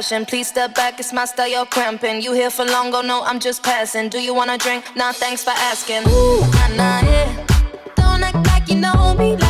Please step back, it's my style, you're cramping. You here for long, go no, I'm just passing. Do you wanna drink? Nah, thanks for asking. Nah, nah, yeah. Don't act like you know me, like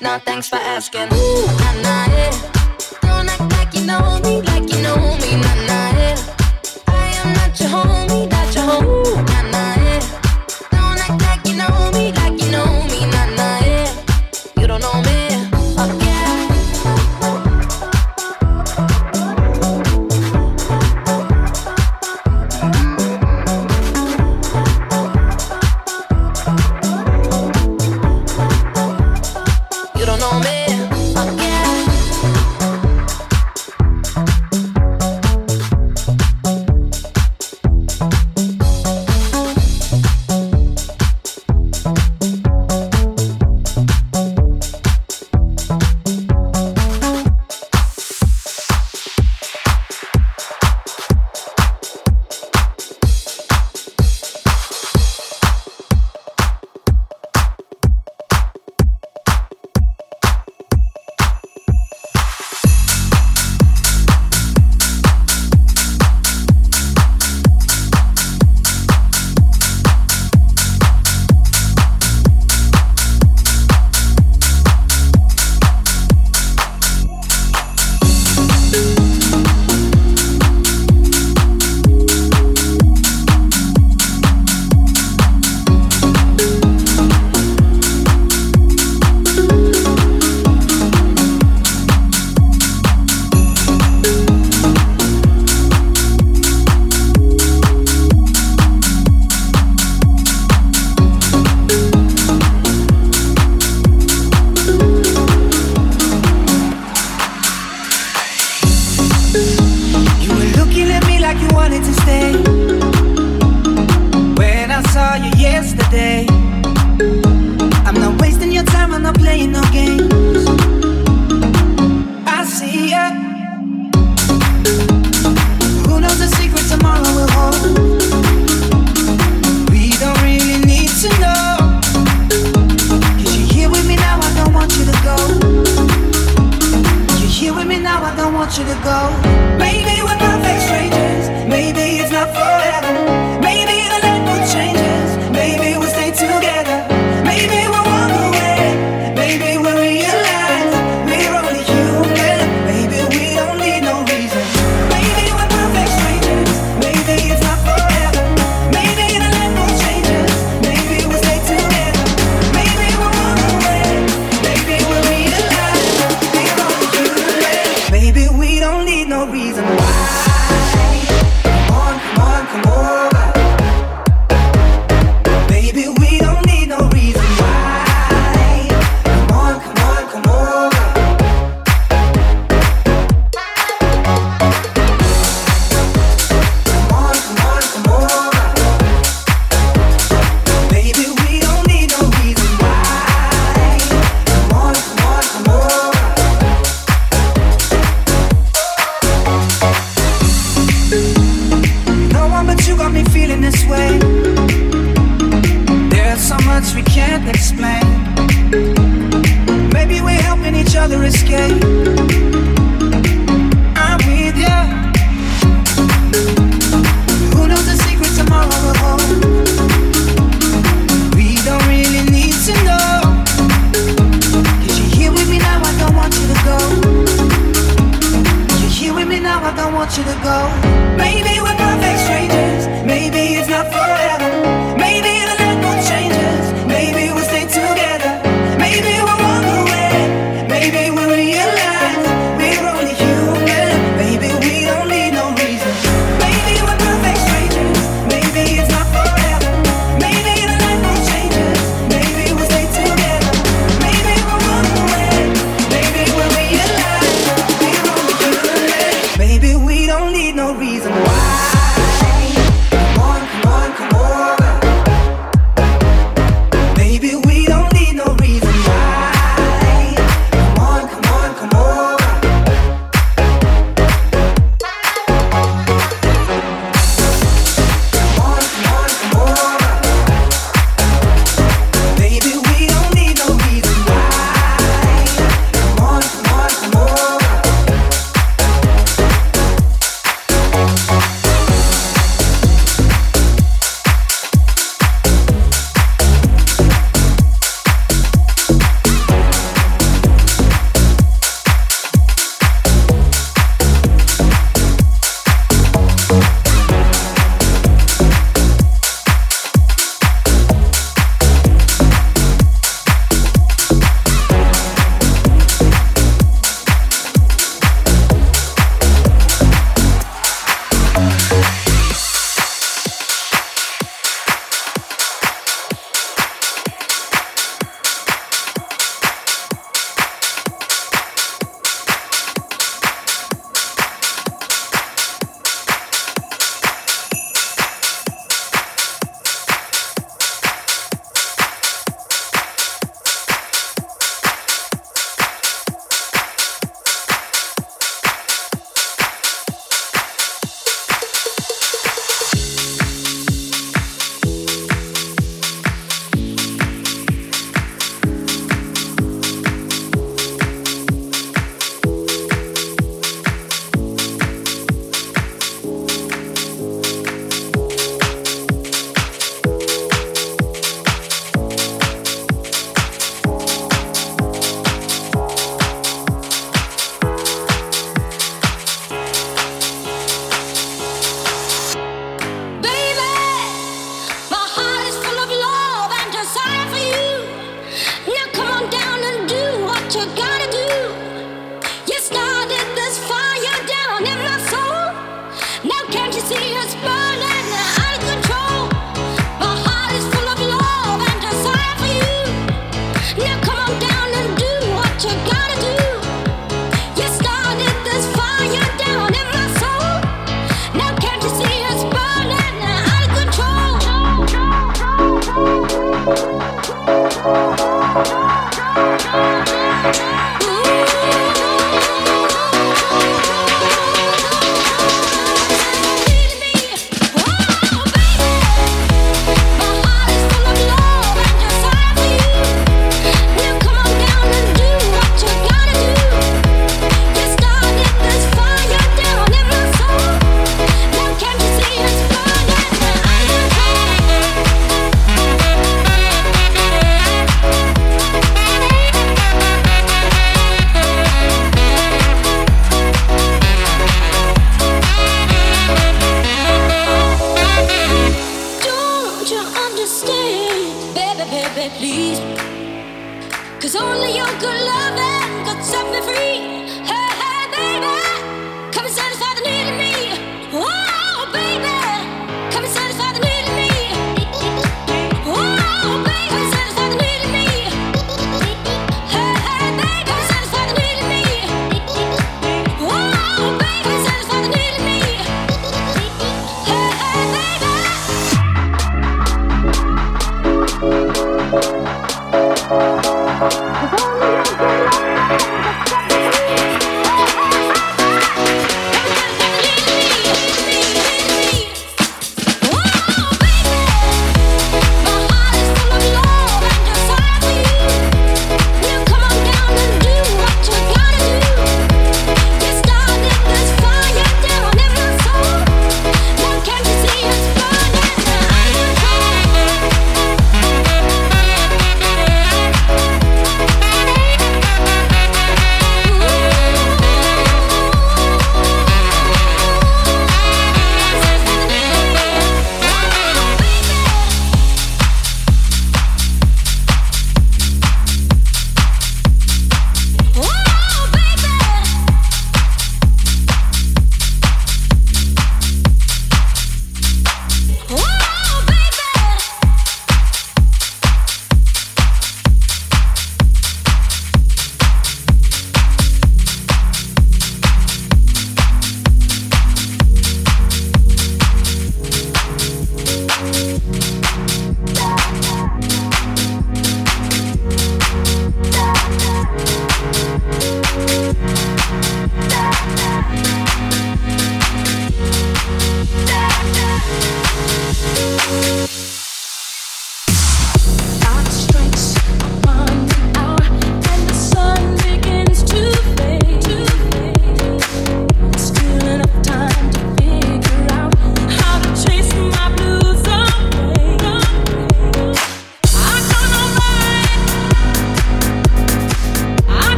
Nah, thanks for asking.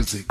It's a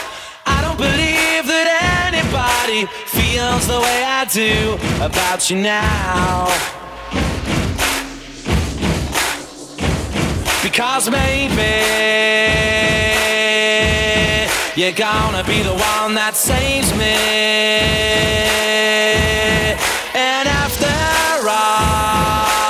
Believe that anybody feels the way I do about you now. Because maybe you're gonna be the one that saves me. And after all,